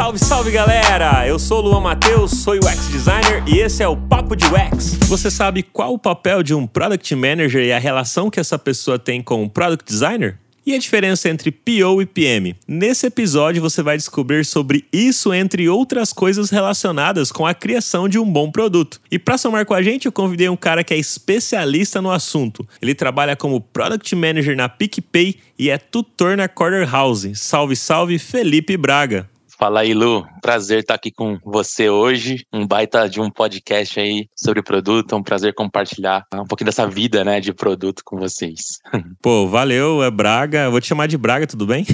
Salve, salve galera! Eu sou o Luan Matheus, sou UX Designer e esse é o Papo de UX. Você sabe qual o papel de um Product Manager e a relação que essa pessoa tem com o Product Designer? E a diferença entre PO e PM? Nesse episódio você vai descobrir sobre isso, entre outras coisas relacionadas com a criação de um bom produto. E para somar com a gente, eu convidei um cara que é especialista no assunto. Ele trabalha como Product Manager na PicPay e é tutor na Corner House. Salve, salve, Felipe Braga. Fala aí, Lu. Prazer estar aqui com você hoje. Um baita de um podcast aí sobre produto. É um prazer compartilhar um pouquinho dessa vida, né, de produto com vocês. Pô, valeu, é Braga. Eu vou te chamar de Braga, tudo bem?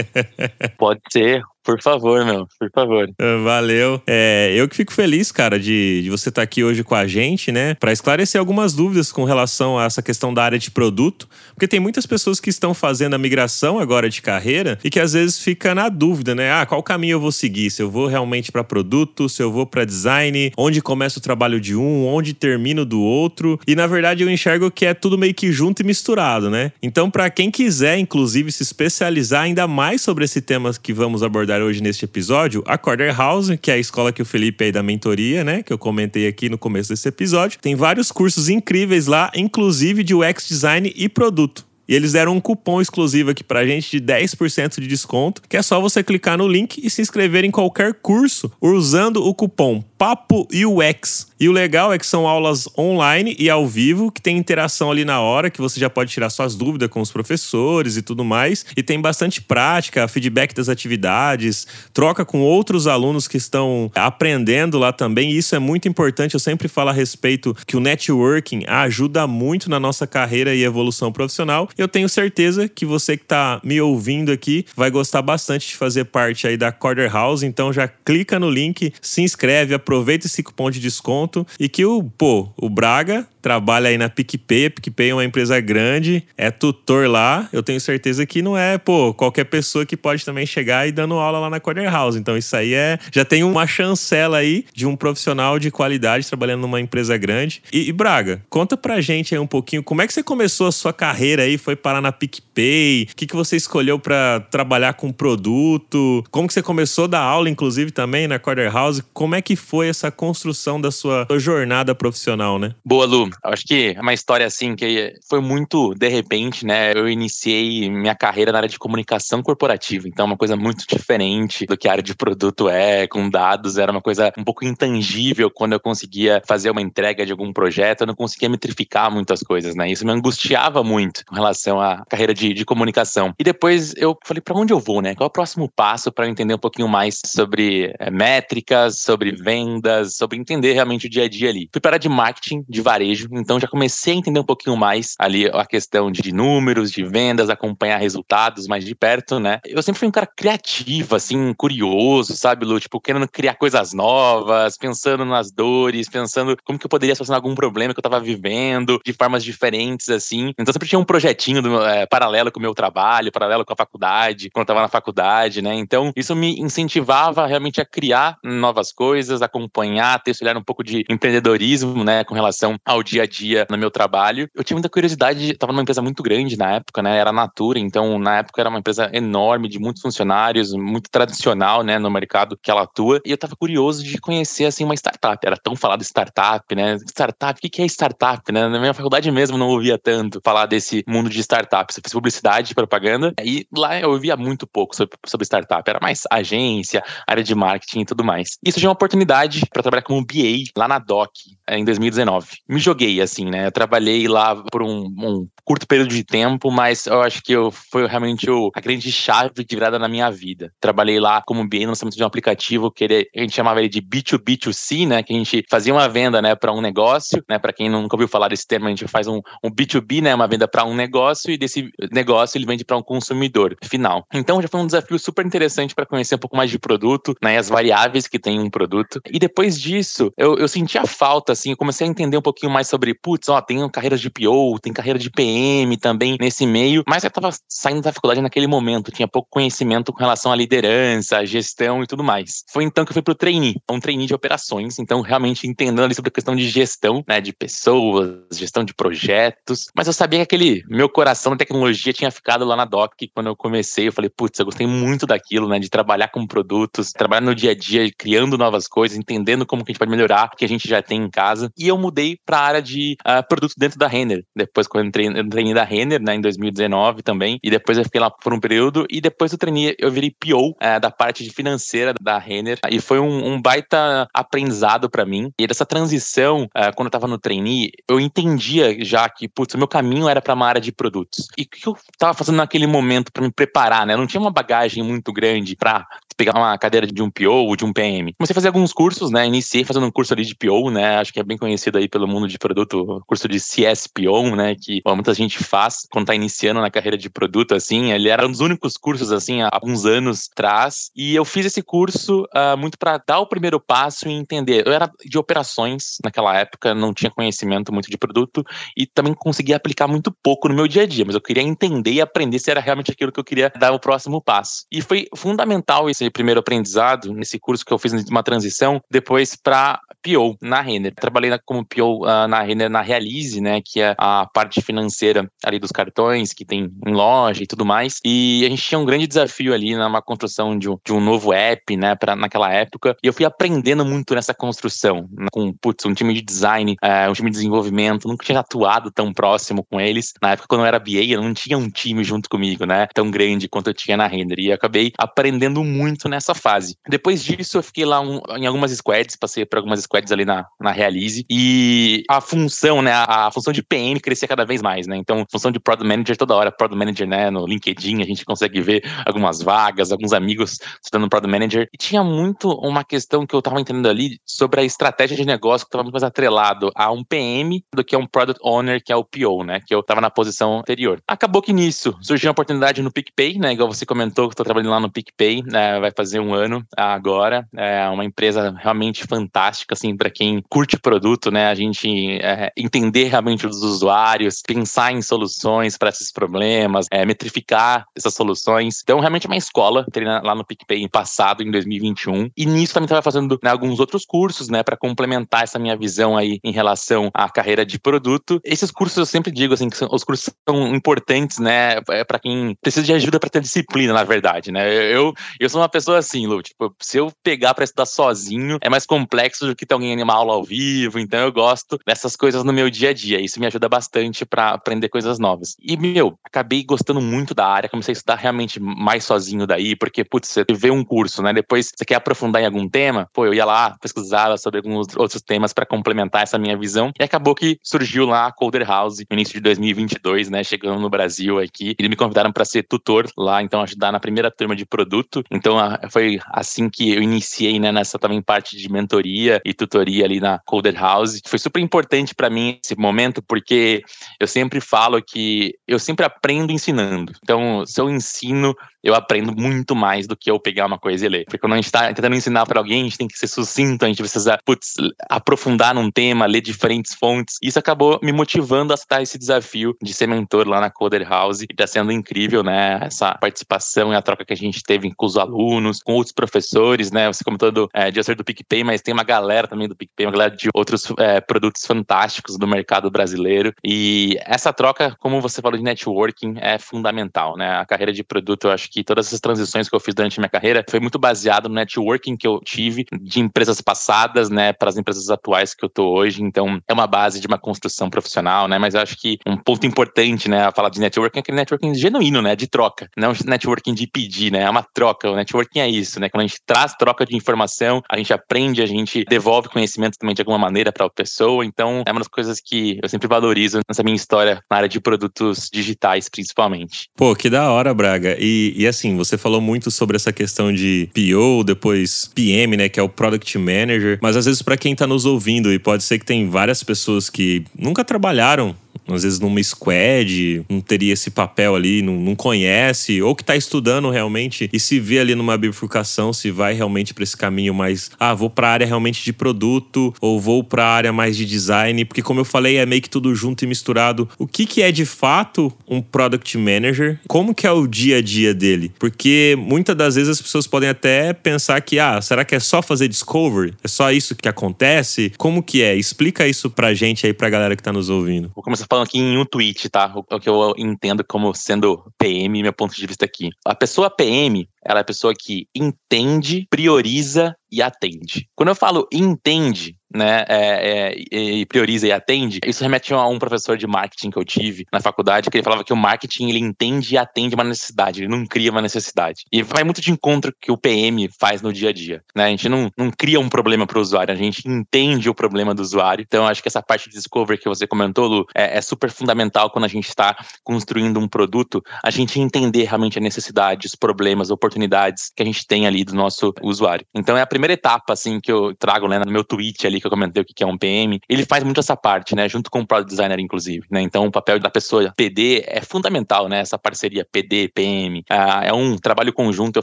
Pode ser. Por favor, meu, por favor. É, valeu. É, eu que fico feliz, cara, de, de você estar tá aqui hoje com a gente, né? Para esclarecer algumas dúvidas com relação a essa questão da área de produto. Porque tem muitas pessoas que estão fazendo a migração agora de carreira e que às vezes fica na dúvida, né? Ah, qual caminho eu vou seguir? Se eu vou realmente para produto, se eu vou para design, onde começa o trabalho de um, onde termina do outro. E na verdade eu enxergo que é tudo meio que junto e misturado, né? Então, para quem quiser, inclusive, se especializar ainda mais sobre esse tema que vamos abordar abordar hoje neste episódio, a Corder House, que é a escola que o Felipe aí da mentoria, né, que eu comentei aqui no começo desse episódio, tem vários cursos incríveis lá, inclusive de UX design e produto. E eles deram um cupom exclusivo aqui pra gente de 10% de desconto, que é só você clicar no link e se inscrever em qualquer curso usando o cupom Papo UX. E o legal é que são aulas online e ao vivo, que tem interação ali na hora, que você já pode tirar suas dúvidas com os professores e tudo mais. E tem bastante prática, feedback das atividades, troca com outros alunos que estão aprendendo lá também. E isso é muito importante. Eu sempre falo a respeito que o networking ajuda muito na nossa carreira e evolução profissional. Eu tenho certeza que você que está me ouvindo aqui vai gostar bastante de fazer parte aí da Corder House. Então já clica no link, se inscreve, aproveita esse cupom de desconto e que o, pô, o Braga trabalha aí na PicPay. A PicPay é uma empresa grande, é tutor lá. Eu tenho certeza que não é, pô, qualquer pessoa que pode também chegar e dando aula lá na Corner House. Então isso aí é, já tem uma chancela aí de um profissional de qualidade trabalhando numa empresa grande. E, e Braga, conta pra gente aí um pouquinho, como é que você começou a sua carreira aí? Foi parar na PicPay? O que, que você escolheu para trabalhar com produto? Como que você começou a dar aula, inclusive, também na Corner House? Como é que foi essa construção da sua jornada profissional, né? Boa, Lu. Acho que é uma história assim que foi muito de repente, né? Eu iniciei minha carreira na área de comunicação corporativa, então uma coisa muito diferente do que a área de produto é, com dados, era uma coisa um pouco intangível quando eu conseguia fazer uma entrega de algum projeto, eu não conseguia metrificar muitas coisas, né? Isso me angustiava muito com relação à carreira de, de comunicação. E depois eu falei, para onde eu vou, né? Qual é o próximo passo para eu entender um pouquinho mais sobre é, métricas, sobre vendas, sobre entender realmente o dia a dia ali? Fui para a de marketing, de varejo então já comecei a entender um pouquinho mais ali a questão de números, de vendas, acompanhar resultados mais de perto, né? Eu sempre fui um cara criativo, assim, curioso, sabe, Lu? Tipo, querendo criar coisas novas, pensando nas dores, pensando como que eu poderia solucionar algum problema que eu tava vivendo, de formas diferentes, assim. Então sempre tinha um projetinho do, é, paralelo com o meu trabalho, paralelo com a faculdade, quando eu tava na faculdade, né? Então isso me incentivava realmente a criar novas coisas, acompanhar, ter esse olhar um pouco de empreendedorismo, né, com relação ao dia a dia no meu trabalho. Eu tinha muita curiosidade, estava numa empresa muito grande na época, né? Era a Natura, então na época era uma empresa enorme, de muitos funcionários, muito tradicional, né, no mercado que ela atua. E eu estava curioso de conhecer, assim, uma startup. Era tão falado startup, né? Startup, o que é startup, né? Na minha faculdade mesmo não ouvia tanto falar desse mundo de startup. Eu fiz publicidade propaganda, e lá eu ouvia muito pouco sobre, sobre startup. Era mais agência, área de marketing e tudo mais. E surgiu uma oportunidade para trabalhar como BA lá na DOC, em 2019. Me joguei joguei, assim, né? Eu trabalhei lá por um, um curto período de tempo, mas eu acho que eu, foi realmente o, a grande chave de virada na minha vida. Trabalhei lá como BA no lançamento de um aplicativo que ele, a gente chamava ele de B2B2C, né? Que a gente fazia uma venda, né, para um negócio, né? Para quem nunca ouviu falar desse termo, a gente faz um, um B2B, né? Uma venda para um negócio e desse negócio ele vende para um consumidor final. Então já foi um desafio super interessante para conhecer um pouco mais de produto, né? As variáveis que tem um produto. E depois disso, eu, eu senti a falta, assim, eu comecei a entender um pouquinho mais sobre, putz, ó, tem carreiras de PO, tem carreira de PM também nesse meio, mas eu tava saindo da faculdade naquele momento, tinha pouco conhecimento com relação à liderança, gestão e tudo mais. Foi então que eu fui pro trainee, um trainee de operações, então realmente entendendo ali sobre a questão de gestão, né, de pessoas, gestão de projetos, mas eu sabia que aquele meu coração da tecnologia tinha ficado lá na Doc quando eu comecei, eu falei, putz, eu gostei muito daquilo, né, de trabalhar com produtos, trabalhar no dia a dia, criando novas coisas, entendendo como que a gente pode melhorar o que a gente já tem em casa. E eu mudei para a área de uh, produtos dentro da Renner. Depois, quando eu entrei, eu entrei da Renner, né, em 2019 também, e depois eu fiquei lá por um período, e depois eu treinei, eu virei PO uh, eh, da parte financeira da Renner, e foi um, um baita aprendizado para mim. E dessa transição, uh, quando eu tava no trainee, eu entendia já que, putz, o meu caminho era para uma área de produtos. E o que eu tava fazendo naquele momento para me preparar, né? Eu não tinha uma bagagem muito grande para pegar uma cadeira de um PO ou de um PM. Comecei a fazer alguns cursos, né? Iniciei fazendo um curso ali de PO, né? Acho que é bem conhecido aí pelo mundo de produto, curso de CSPO, né? Que ó, muita gente faz quando tá iniciando na carreira de produto, assim. Ele era um dos únicos cursos, assim, há alguns anos atrás. E eu fiz esse curso uh, muito para dar o primeiro passo e entender. Eu era de operações naquela época, não tinha conhecimento muito de produto e também conseguia aplicar muito pouco no meu dia a dia, mas eu queria entender e aprender se era realmente aquilo que eu queria dar o próximo passo. E foi fundamental esse primeiro aprendizado nesse curso que eu fiz uma transição depois para PO na Renner. Trabalhei como PO uh, ah, na Renner na Realize, né, que é a parte financeira ali dos cartões que tem em loja e tudo mais. E a gente tinha um grande desafio ali na construção de um, de um novo app, né, para naquela época. E eu fui aprendendo muito nessa construção, né, com putz, um time de design, uh, um time de desenvolvimento. Nunca tinha atuado tão próximo com eles. Na época quando eu era BA, eu não tinha um time junto comigo, né, tão grande quanto eu tinha na Renner. E acabei aprendendo muito muito nessa fase. Depois disso, eu fiquei lá um, em algumas squads, passei por algumas squads ali na, na Realize, e a função, né, a, a função de PM crescia cada vez mais, né? Então, função de Product Manager toda hora, Product Manager, né, no LinkedIn, a gente consegue ver algumas vagas, alguns amigos estudando Product Manager, e tinha muito uma questão que eu tava entendendo ali sobre a estratégia de negócio que estava muito mais atrelado a um PM do que a um Product Owner, que é o PO, né, que eu tava na posição anterior. Acabou que nisso surgiu uma oportunidade no PicPay, né, igual você comentou, que eu tô trabalhando lá no PicPay, né, vai fazer um ano agora. É uma empresa realmente fantástica, assim, para quem curte produto, né? A gente é, entender realmente os usuários, pensar em soluções para esses problemas, é, metrificar essas soluções. Então, realmente é uma escola. Entrei lá no PicPay passado, em 2021. E nisso também estava fazendo né, alguns outros cursos, né, para complementar essa minha visão aí em relação à carreira de produto. Esses cursos eu sempre digo, assim, que são, os cursos são importantes, né, é, para quem precisa de ajuda para ter disciplina, na verdade, né? Eu, eu sou uma pessoa assim, Lu. Tipo, se eu pegar para estudar sozinho, é mais complexo do que ter alguém animar aula ao vivo. Então eu gosto dessas coisas no meu dia a dia. Isso me ajuda bastante para aprender coisas novas. E, meu, acabei gostando muito da área. Comecei a estudar realmente mais sozinho daí, porque, putz, você vê um curso, né? Depois você quer aprofundar em algum tema, pô, eu ia lá, pesquisava sobre alguns outros temas para complementar essa minha visão. E acabou que surgiu lá a Coder House no início de 2022, né? Chegando no Brasil aqui. Eles me convidaram para ser tutor lá, então ajudar na primeira turma de produto. Então, a foi assim que eu iniciei, né, nessa também parte de mentoria e tutoria ali na Coder House. Foi super importante para mim esse momento, porque eu sempre falo que eu sempre aprendo ensinando. Então, se eu ensino, eu aprendo muito mais do que eu pegar uma coisa e ler. Porque quando a gente está tentando ensinar para alguém, a gente tem que ser sucinto, a gente precisa putz, aprofundar num tema, ler diferentes fontes. Isso acabou me motivando a estar esse desafio de ser mentor lá na Coder House. E está sendo incrível, né? Essa participação e a troca que a gente teve com os alunos, com outros professores, né? Você comentou do, é, de ser do PicPay, mas tem uma galera também do PicPay, uma galera de outros é, produtos fantásticos do mercado brasileiro. E essa troca, como você falou de networking, é fundamental, né? A carreira de produto, eu acho que todas essas transições que eu fiz durante a minha carreira foi muito baseado no networking que eu tive de empresas passadas, né, para as empresas atuais que eu tô hoje. Então, é uma base de uma construção profissional, né? Mas eu acho que um ponto importante, né, a falar de networking é aquele networking genuíno, né, de troca, não networking de pedir, né? É uma troca. O networking é isso, né? Quando a gente traz troca de informação, a gente aprende, a gente devolve conhecimento também de alguma maneira para a pessoa. Então, é uma das coisas que eu sempre valorizo nessa minha história na área de produtos digitais, principalmente. Pô, que da hora, Braga. E, e assim, você falou muito sobre essa questão de PO, depois PM, né, que é o Product Manager, mas às vezes para quem tá nos ouvindo e pode ser que tem várias pessoas que nunca trabalharam às vezes numa squad, não teria esse papel ali, não, não conhece, ou que está estudando realmente e se vê ali numa bifurcação, se vai realmente para esse caminho mais, ah, vou para a área realmente de produto ou vou para a área mais de design, porque como eu falei, é meio que tudo junto e misturado. O que que é de fato um product manager? Como que é o dia a dia dele? Porque muitas das vezes as pessoas podem até pensar que, ah, será que é só fazer discovery? É só isso que acontece? Como que é? Explica isso pra gente aí, pra galera que tá nos ouvindo. Vou começar falando aqui em um tweet, tá? O que eu entendo como sendo PM, meu ponto de vista aqui. A pessoa PM, ela é a pessoa que entende, prioriza e atende. Quando eu falo entende, né, é, é, e prioriza e atende, isso remete a um professor de marketing que eu tive na faculdade, que ele falava que o marketing ele entende e atende uma necessidade, ele não cria uma necessidade. E vai muito de encontro que o PM faz no dia a dia, né? A gente não, não cria um problema para o usuário, a gente entende o problema do usuário. Então, acho que essa parte de discovery que você comentou, Lu, é, é super fundamental quando a gente está construindo um produto, a gente entender realmente a necessidade, os problemas, oportunidades que a gente tem ali do nosso usuário. Então, é a primeira etapa, assim, que eu trago né, no meu tweet ali, que eu comentei o que é um PM, ele faz muito essa parte, né? Junto com o Product Designer, inclusive, né? Então, o papel da pessoa PD é fundamental, né? Essa parceria PD, PM. Ah, é um trabalho conjunto, eu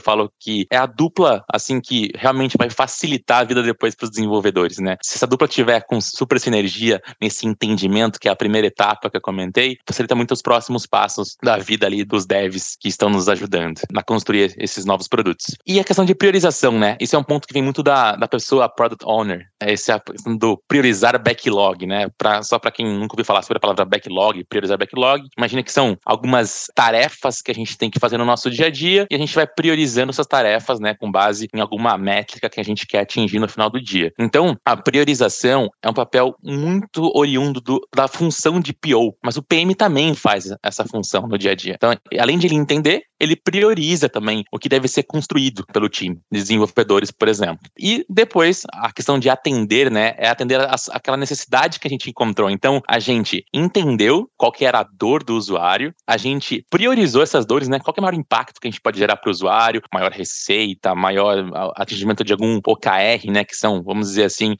falo que é a dupla, assim, que realmente vai facilitar a vida depois para os desenvolvedores, né? Se essa dupla tiver com super sinergia nesse entendimento, que é a primeira etapa que eu comentei, facilita muito os próximos passos da vida ali dos devs que estão nos ajudando na construir esses novos produtos. E a questão de priorização, né? Isso é um ponto que vem muito da, da pessoa product owner. Esse é a do priorizar backlog, né? Pra, só para quem nunca ouviu falar sobre a palavra backlog, priorizar backlog, imagina que são algumas tarefas que a gente tem que fazer no nosso dia a dia e a gente vai priorizando essas tarefas, né, com base em alguma métrica que a gente quer atingir no final do dia. Então, a priorização é um papel muito oriundo do, da função de PO, mas o PM também faz essa função no dia a dia. Então, além de ele entender, ele prioriza também o que deve ser construído pelo time de desenvolvedores, por exemplo. E depois, a questão de atender, né, é atender a, aquela necessidade que a gente encontrou. Então, a gente entendeu qual que era a dor do usuário, a gente priorizou essas dores, né, qual que é o maior impacto que a gente pode gerar para o usuário, maior receita, maior atingimento de algum OKR, né, que são, vamos dizer assim,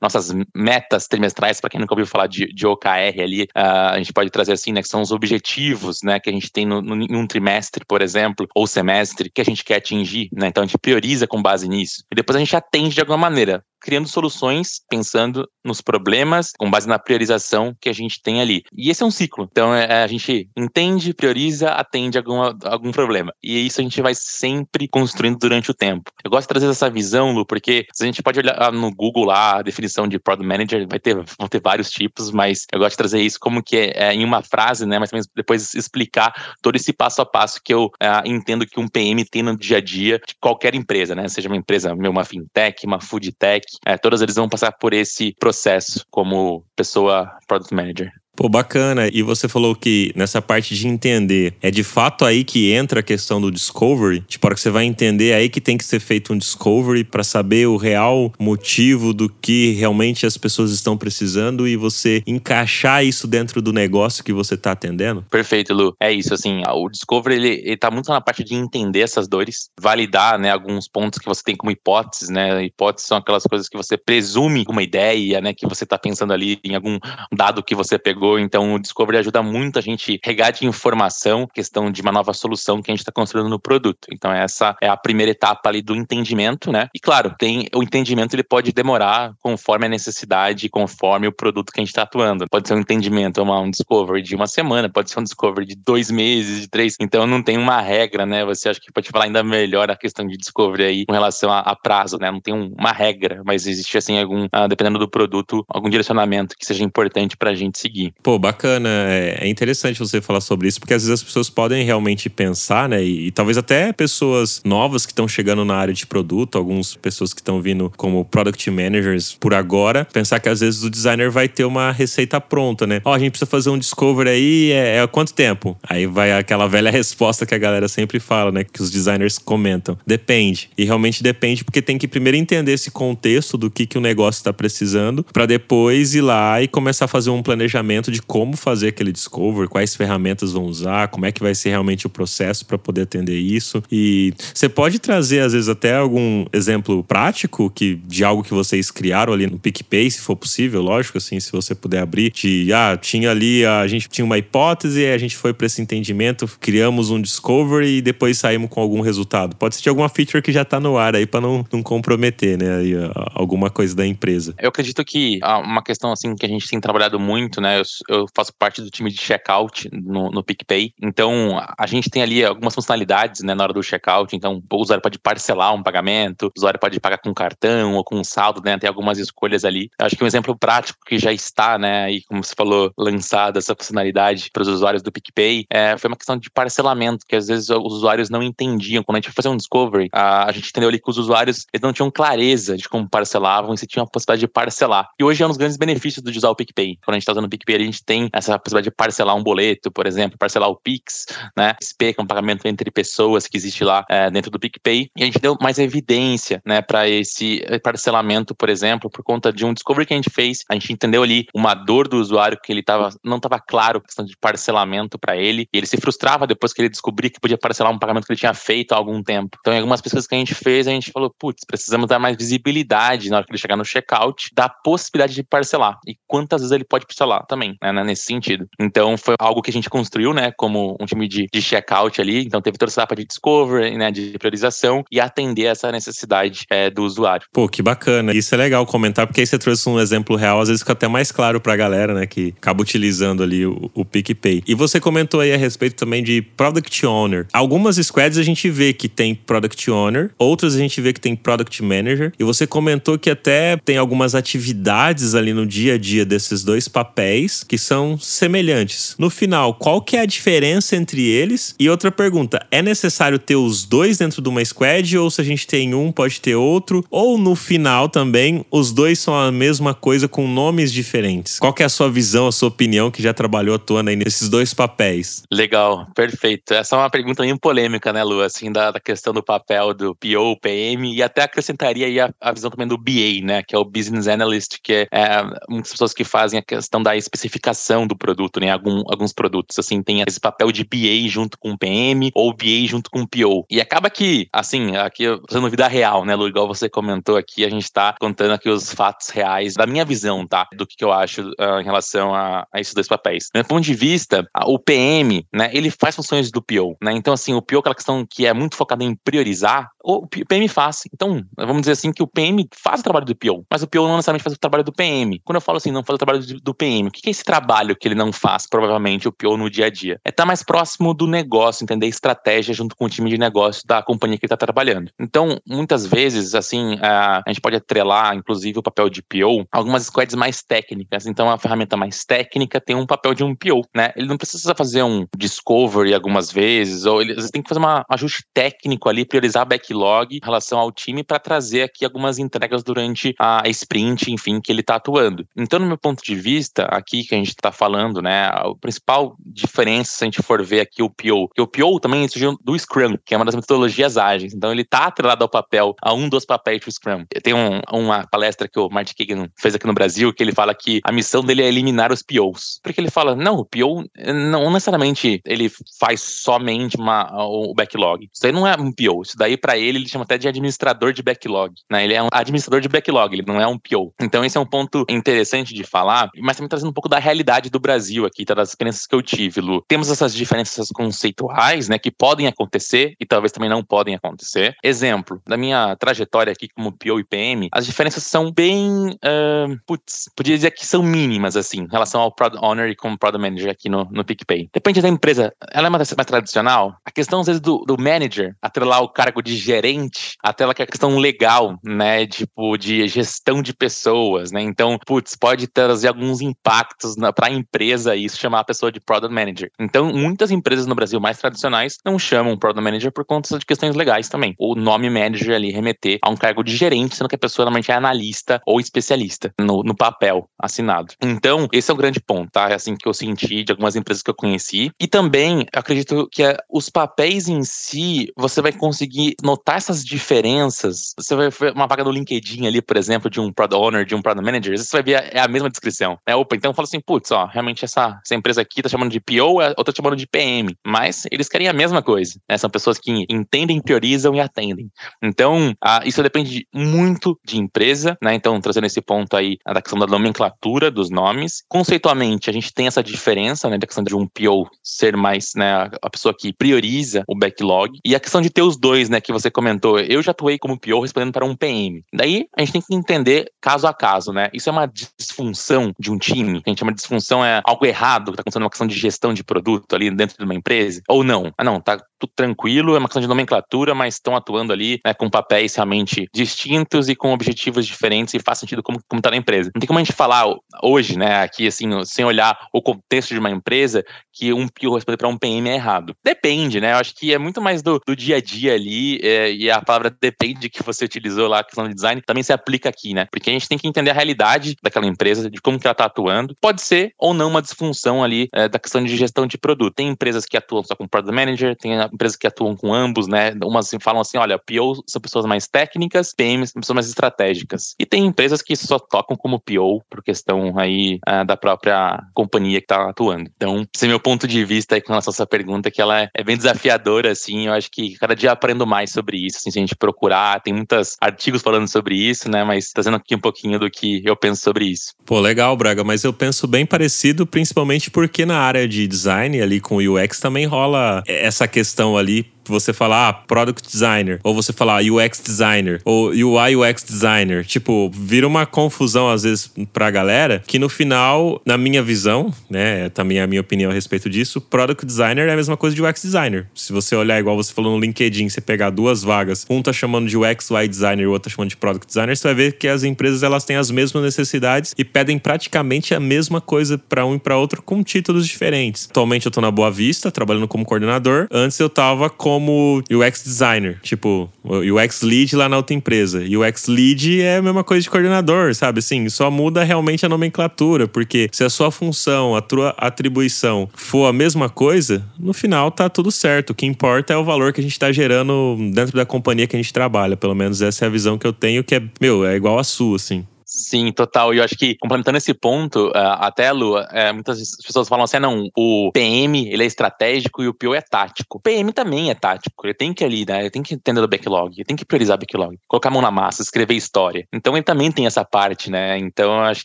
nossas metas trimestrais, para quem nunca ouviu falar de, de OKR ali, a, a gente pode trazer assim, né, que são os objetivos, né, que a gente tem no, no, em um trimestre, por exemplo, ou semestre, que a gente quer atingir, né, então a gente prioriza com base nisso. E depois a gente atende de alguma maneira criando soluções pensando nos problemas com base na priorização que a gente tem ali. E esse é um ciclo. Então é, a gente entende, prioriza, atende alguma, algum problema. E isso a gente vai sempre construindo durante o tempo. Eu gosto de trazer essa visão, Lu, porque a gente pode olhar no Google lá a definição de Product Manager, vai ter, vão ter vários tipos, mas eu gosto de trazer isso como que é, é em uma frase, né? Mas depois explicar todo esse passo a passo que eu é, entendo que um PM tem no dia a dia de qualquer empresa, né? Seja uma empresa, uma fintech, uma food tech, é, todas eles vão passar por esse processo como pessoa product manager. Pô, bacana. E você falou que nessa parte de entender, é de fato aí que entra a questão do discovery. Tipo, hora que você vai entender, é aí que tem que ser feito um discovery para saber o real motivo do que realmente as pessoas estão precisando e você encaixar isso dentro do negócio que você está atendendo? Perfeito, Lu. É isso, assim, o discovery, ele, ele tá muito na parte de entender essas dores, validar, né, alguns pontos que você tem como hipóteses, né? Hipóteses são aquelas coisas que você presume uma ideia, né, que você está pensando ali em algum dado que você pegou então, o Discovery ajuda muito a gente regar de informação, questão de uma nova solução que a gente está construindo no produto. Então, essa é a primeira etapa ali do entendimento, né? E claro, tem o entendimento ele pode demorar conforme a necessidade, conforme o produto que a gente está atuando. Pode ser um entendimento, uma, um discovery de uma semana, pode ser um discovery de dois meses, de três. Então, não tem uma regra, né? Você acha que pode falar ainda melhor a questão de discovery aí com relação a, a prazo, né? Não tem um, uma regra, mas existe assim algum, ah, dependendo do produto, algum direcionamento que seja importante para a gente seguir. Pô, bacana. É, é interessante você falar sobre isso, porque às vezes as pessoas podem realmente pensar, né? E, e talvez até pessoas novas que estão chegando na área de produto, algumas pessoas que estão vindo como product managers por agora, pensar que às vezes o designer vai ter uma receita pronta, né? Ó, oh, a gente precisa fazer um discovery aí, é, é quanto tempo? Aí vai aquela velha resposta que a galera sempre fala, né? Que os designers comentam. Depende. E realmente depende, porque tem que primeiro entender esse contexto do que, que o negócio está precisando, para depois ir lá e começar a fazer um planejamento de como fazer aquele discover, quais ferramentas vão usar, como é que vai ser realmente o processo para poder atender isso. E você pode trazer, às vezes, até algum exemplo prático que, de algo que vocês criaram ali no PicPay, se for possível, lógico, assim, se você puder abrir, de, ah, tinha ali, a gente tinha uma hipótese, a gente foi para esse entendimento, criamos um discovery e depois saímos com algum resultado. Pode ser de alguma feature que já está no ar aí para não, não comprometer, né, aí, alguma coisa da empresa. Eu acredito que uma questão assim que a gente tem trabalhado muito, né, eu, eu faço parte do time de checkout no, no PicPay, então a gente tem ali algumas funcionalidades, né, na hora do checkout, então o usuário pode parcelar um pagamento, o usuário pode pagar com cartão ou com saldo, né, tem algumas escolhas ali. Eu acho que um exemplo prático que já está, né, aí como você falou, lançada essa funcionalidade para os usuários do PicPay, é, foi uma questão de parcelamento, que às vezes os usuários não entendiam. Quando a gente foi fazer um discovery, a, a gente entendeu ali que os usuários eles não tinham clareza de como parcelavam e se tinham a possibilidade de parcelar. E hoje é um dos grandes benefícios de usar o PicPay. Quando a gente está usando o PicPay, a gente tem essa possibilidade de parcelar um boleto, por exemplo, parcelar o Pix, né? SP, que é um pagamento entre pessoas que existe lá é, dentro do PicPay. E a gente deu mais evidência, né, para esse parcelamento, por exemplo, por conta de um discovery que a gente fez. A gente entendeu ali uma dor do usuário que ele tava, não estava claro a questão de parcelamento para ele. E ele se frustrava depois que ele descobria que podia parcelar um pagamento que ele tinha feito há algum tempo. Então, em algumas pesquisas que a gente fez, a gente falou, putz, precisamos dar mais visibilidade na hora que ele chegar no checkout, da possibilidade de parcelar. E quantas vezes ele pode parcelar também, né, nesse sentido. Então, foi algo que a gente construiu, né, como um time de, de checkout ali. Então, teve toda essa etapa de discovery, né, de priorização e atender essa necessidade é, do usuário. Pô, que bacana. Isso é legal comentar, porque aí você trouxe um exemplo real, às vezes fica até mais claro pra galera, né, que acaba utilizando ali o, o PicPay. E você comentou aí a respeito também de Product Owner. Algumas squads a gente vê que tem Product Owner, outras a gente vê que tem Product Manager, e você comentou que até tem algumas atividades ali no dia a dia desses dois papéis que são semelhantes. No final, qual que é a diferença entre eles? E outra pergunta, é necessário ter os dois dentro de uma squad ou se a gente tem um, pode ter outro? Ou no final também, os dois são a mesma coisa com nomes diferentes? Qual que é a sua visão, a sua opinião que já trabalhou atuando aí nesses dois papéis? Legal, perfeito. Essa é uma pergunta meio polêmica, né, Lu? Assim, da, da questão do papel do PO, PM, e até acrescentaria aí a, a, visão também do BA, né, que é o Business Analyst, que é, é muitas pessoas que fazem a questão da especificação do produto, né, Algum, alguns produtos, assim, tem esse papel de BA junto com PM ou BA junto com PO. E acaba que, assim, aqui fazendo vida real, né, Lu, igual você comentou aqui, a gente tá contando aqui os fatos reais da minha visão, tá, do que, eu acho uh, em relação a, a, esses dois papéis. Do meu ponto de vista, o PM, né, ele faz funções do PO, né, então, assim, o PO é aquela questão que é muito focada em priorizar, o PM faz. Então, vamos dizer assim que o PM faz o trabalho do PO, mas o PO não necessariamente faz o trabalho do PM. Quando eu falo assim, não faz o trabalho do PM, o que é esse trabalho que ele não faz, provavelmente, o PO no dia a dia? É estar tá mais próximo do negócio, entender estratégia junto com o time de negócio da companhia que ele está trabalhando. Então, muitas vezes, assim, a, gente pode atrelar, inclusive, o papel de PO algumas squads mais técnicas. Então, a ferramenta mais técnica tem um papel de um PO, né? Ele não precisa fazer um discovery algumas vezes, ou ele tem que fazer um ajuste técnico ali, priorizar backlog em relação ao time para trazer aqui algumas entregas durante a sprint, enfim, que ele está atuando. Então, no meu ponto de vista, aqui que a gente está falando, né, a principal diferença, se a gente for ver aqui o PO, que o PO também surgiu do Scrum, que é uma das metodologias ágeis. Então, ele está atrelado ao papel, a um dos papéis do Scrum. Tem um, uma palestra que o Martin Kagan fez aqui no Brasil, que ele fala que a missão dele é eliminar os POs. Porque ele fala, não, o PO não necessariamente ele faz somente uma, o backlog. Isso aí não é um PO. Isso daí, para ele, ele chama até de administrador de backlog. Né? Ele é um administrador de backlog, ele não é um PO. Então, esse é um ponto interessante de falar, mas também trazendo um pouco da realidade do Brasil aqui, tá? das experiências que eu tive, Lu. Temos essas diferenças conceituais, né, que podem acontecer e talvez também não podem acontecer. Exemplo, da minha trajetória aqui como PO e PM, as diferenças são bem, uh, putz, podia dizer que são mínimas, assim, em relação ao Product Owner e como Product Manager aqui no, no PicPay. Depende da empresa, ela é mais, mais tradicional. A questão, às vezes, do, do manager, atrelar o cargo de gerente, até a questão legal, né, tipo, de gestão de pessoas, né, então, putz, pode trazer alguns impactos para a empresa isso chamar a pessoa de Product Manager. Então, muitas empresas no Brasil mais tradicionais não chamam Product Manager por conta de questões legais também. O nome Manager ali remeter a um cargo de gerente, sendo que a pessoa normalmente é analista ou especialista no, no papel assinado. Então, esse é o grande ponto, tá? É assim que eu senti de algumas empresas que eu conheci. E também, acredito que é, os papéis em si, você vai conseguir notar essas diferenças. Você vai ver uma vaga no LinkedIn ali, por exemplo, de um Product Owner, de um Product Manager, você vai ver é a mesma descrição. Né? Opa, então eu falo assim, assim, putz, ó, realmente essa, essa empresa aqui tá chamando de PO, a outra tá chamando de PM, mas eles querem a mesma coisa, né? São pessoas que entendem, priorizam e atendem. Então, isso depende muito de empresa, né? Então, trazendo esse ponto aí da questão da nomenclatura dos nomes. Conceitualmente, a gente tem essa diferença, né, da questão de um PO ser mais, né, a pessoa que prioriza o backlog e a questão de ter os dois, né, que você comentou. Eu já atuei como PO respondendo para um PM. Daí, a gente tem que entender caso a caso, né? Isso é uma disfunção de um time. A gente chama de disfunção é algo errado que está acontecendo uma questão de gestão de produto ali dentro de uma empresa ou não? Ah, não, tá tudo tranquilo, é uma questão de nomenclatura, mas estão atuando ali né, com papéis realmente distintos e com objetivos diferentes e faz sentido como, como tá na empresa. Não tem como a gente falar hoje, né, aqui assim, sem olhar o contexto de uma empresa, que um PO responder para um PM é errado. Depende, né? Eu acho que é muito mais do, do dia a dia ali, é, e a palavra depende que você utilizou lá, a questão de design, também se aplica aqui, né? Porque a gente tem que entender a realidade daquela empresa, de como que ela está atuando. Pode ser ou não uma disfunção ali é, da questão de gestão de produto. Tem empresas que atuam só com Product Manager, tem empresas que atuam com ambos, né? Umas falam assim, olha, PO são pessoas mais técnicas, PM são pessoas mais estratégicas. E tem empresas que só tocam como PO por questão aí uh, da própria companhia que está atuando. Então, esse é meu ponto de vista aí com relação a essa pergunta, que ela é, é bem desafiadora, assim, eu acho que cada dia aprendo mais sobre isso, assim, se a gente procurar, tem muitos artigos falando sobre isso, né, mas trazendo aqui um pouquinho do que eu penso sobre isso. Pô, legal, Braga, mas eu penso bem parecido, principalmente porque na área de design, ali com o UX, também rola essa questão ali você falar ah, product designer, ou você falar UX designer, ou UI UX designer. Tipo, vira uma confusão às vezes pra galera, que no final, na minha visão, né, também é a minha opinião a respeito disso, product designer é a mesma coisa de UX designer. Se você olhar igual você falou no LinkedIn, você pegar duas vagas, um tá chamando de UX UI designer o outro tá chamando de product designer, você vai ver que as empresas elas têm as mesmas necessidades e pedem praticamente a mesma coisa para um e para outro com títulos diferentes. Atualmente eu tô na Boa Vista, trabalhando como coordenador. Antes eu tava com como UX designer, tipo, UX lead lá na outra empresa. UX lead é a mesma coisa de coordenador, sabe? Assim, só muda realmente a nomenclatura, porque se a sua função, a tua atribuição for a mesma coisa, no final tá tudo certo. O que importa é o valor que a gente tá gerando dentro da companhia que a gente trabalha. Pelo menos essa é a visão que eu tenho, que é, meu, é igual a sua, assim. Sim, total. E eu acho que, complementando esse ponto, uh, até, Lu, uh, muitas pessoas falam assim: ah, não, o PM ele é estratégico e o PO é tático. O PM também é tático. Ele tem que ali, né? Ele tem que entender o backlog, ele tem que priorizar o backlog, colocar a mão na massa, escrever história. Então ele também tem essa parte, né? Então eu acho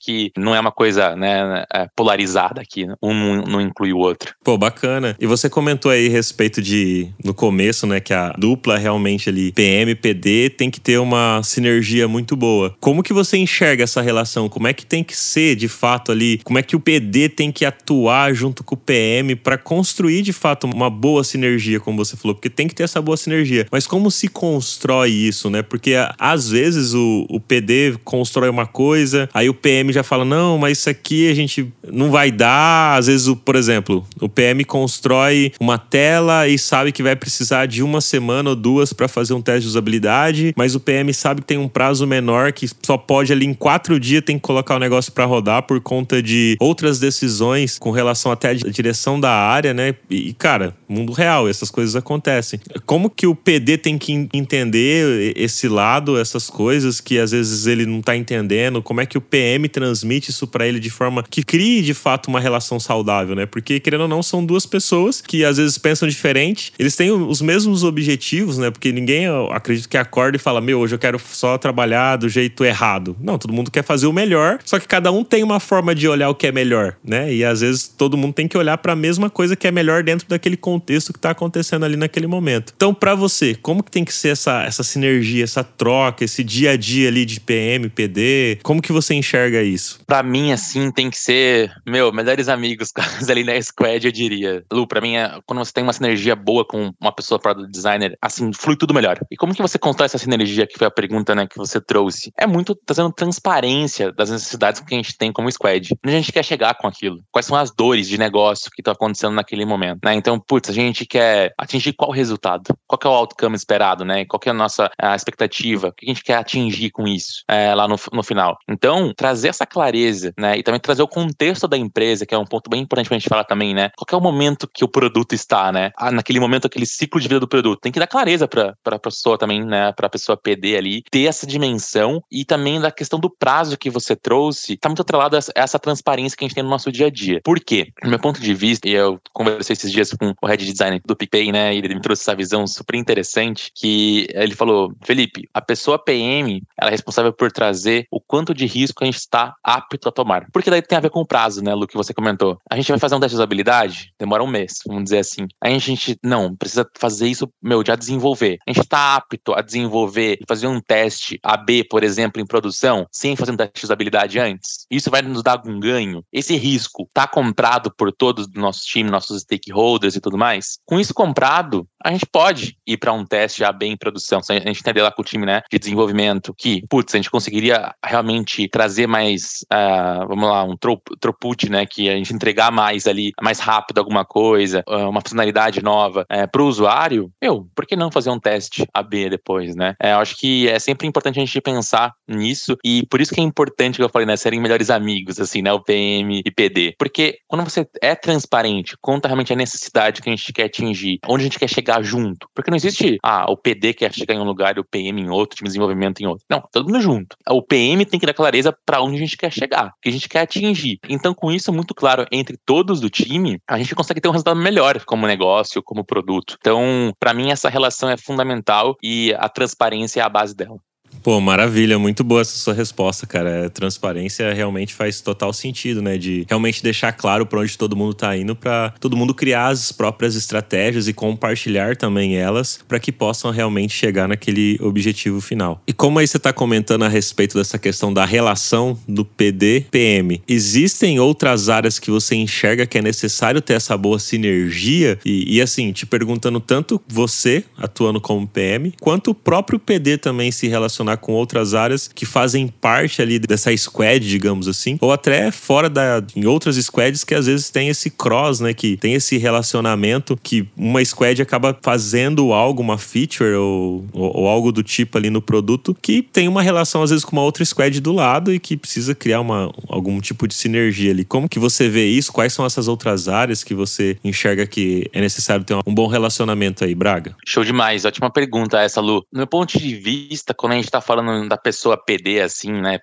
que não é uma coisa né, é, polarizada aqui. Né? Um não, inclui o outro. Pô, bacana. E você comentou aí a respeito de, no começo, né, que a dupla realmente ali, PM, PD, tem que ter uma sinergia muito boa. Como que você enxerga? Enxerga essa relação? Como é que tem que ser de fato ali? Como é que o PD tem que atuar junto com o PM para construir de fato uma boa sinergia, como você falou? Porque tem que ter essa boa sinergia. Mas como se constrói isso, né? Porque às vezes o, o PD constrói uma coisa, aí o PM já fala: não, mas isso aqui a gente não vai dar. Às vezes, o, por exemplo, o PM constrói uma tela e sabe que vai precisar de uma semana ou duas para fazer um teste de usabilidade, mas o PM sabe que tem um prazo menor que só pode ali em quatro dias tem que colocar o negócio para rodar por conta de outras decisões com relação até à direção da área, né? E, cara, mundo real, essas coisas acontecem. Como que o PD tem que entender esse lado, essas coisas que às vezes ele não tá entendendo? Como é que o PM transmite isso para ele de forma que crie de fato uma relação saudável, né? Porque, querendo ou não, são duas pessoas que às vezes pensam diferente, eles têm os mesmos objetivos, né? Porque ninguém, acredito que acorda e fala: Meu, hoje eu quero só trabalhar do jeito errado. Não, todo mundo quer fazer o melhor, só que cada um tem uma forma de olhar o que é melhor, né? E às vezes todo mundo tem que olhar para a mesma coisa que é melhor dentro daquele contexto que está acontecendo ali naquele momento. Então, para você, como que tem que ser essa, essa sinergia, essa troca, esse dia a dia ali de PM, PD? Como que você enxerga isso? Para mim, assim, tem que ser, meu, melhores amigos ali na squad, eu diria. Lu, para mim, é, quando você tem uma sinergia boa com uma pessoa para designer, assim, flui tudo melhor. E como que você constrói essa sinergia, que foi a pergunta, né, que você trouxe? É muito trazendo transparência transparência das necessidades que a gente tem como squad. Onde a gente quer chegar com aquilo? Quais são as dores de negócio que estão acontecendo naquele momento? Né? Então, putz, a gente quer atingir qual resultado? Qual é o outcome esperado? Né? Qual é a nossa a expectativa? O que a gente quer atingir com isso é, lá no, no final? Então, trazer essa clareza né? e também trazer o contexto da empresa, que é um ponto bem importante pra gente falar também, né? Qual é o momento que o produto está, né? Ah, naquele momento, aquele ciclo de vida do produto. Tem que dar clareza para a pessoa também, né? Para a pessoa PD ali, ter essa dimensão e também da questão do do prazo que você trouxe está muito atrelado a essa transparência que a gente tem no nosso dia a dia. Por quê? Do meu ponto de vista, e eu conversei esses dias com o head design do PicPay, né? E ele me trouxe essa visão super interessante que ele falou: Felipe, a pessoa PM ela é responsável por trazer o quanto de risco a gente está apto a tomar. Porque daí tem a ver com o prazo, né, Lu, que você comentou. A gente vai fazer um teste de usabilidade, demora um mês, vamos dizer assim. Aí a gente, não, precisa fazer isso, meu, já desenvolver. A gente está apto a desenvolver e fazer um teste AB, por exemplo, em produção, sem fazer um teste de usabilidade antes. Isso vai nos dar algum ganho? Esse risco está comprado por todos do nosso time, nossos stakeholders e tudo mais? Com isso comprado, a gente pode ir para um teste AB em produção. A gente entender lá com o time, né, de desenvolvimento que, putz, a gente conseguiria realmente trazer mais, uh, vamos lá, um throughput, né, que a gente entregar mais ali, mais rápido alguma coisa, uh, uma funcionalidade nova uh, eh, para o usuário, meu, por que não fazer um teste AB depois, né? É, eu acho que é sempre importante a gente pensar nisso e por isso que é importante, que eu falei, né, serem melhores amigos, assim, né, o PM e PD. Porque quando você é transparente, conta realmente a necessidade que a gente quer atingir, onde a gente quer chegar junto. Porque não existe, ah, o PD quer chegar em um lugar e o PM em outro, time de desenvolvimento em outro. Não, todo mundo junto. O PM tem que dar clareza para onde a gente quer chegar, que a gente quer atingir. Então, com isso muito claro entre todos do time, a gente consegue ter um resultado melhor como negócio, como produto. Então, para mim, essa relação é fundamental e a transparência é a base dela. Pô, maravilha, muito boa essa sua resposta, cara. A transparência realmente faz total sentido, né? De realmente deixar claro para onde todo mundo tá indo, para todo mundo criar as próprias estratégias e compartilhar também elas, para que possam realmente chegar naquele objetivo final. E como aí você tá comentando a respeito dessa questão da relação do PD-PM, existem outras áreas que você enxerga que é necessário ter essa boa sinergia? E, e assim, te perguntando tanto você atuando como PM, quanto o próprio PD também se relaciona relacionar com outras áreas que fazem parte ali dessa squad, digamos assim, ou até fora da em outras squads que às vezes tem esse cross, né, que tem esse relacionamento que uma squad acaba fazendo algo, uma feature ou, ou, ou algo do tipo ali no produto que tem uma relação às vezes com uma outra squad do lado e que precisa criar uma, algum tipo de sinergia ali. Como que você vê isso? Quais são essas outras áreas que você enxerga que é necessário ter um bom relacionamento aí, Braga? Show demais, ótima pergunta essa, Lu. No meu ponto de vista, quando a gente tá falando da pessoa PD, assim, né?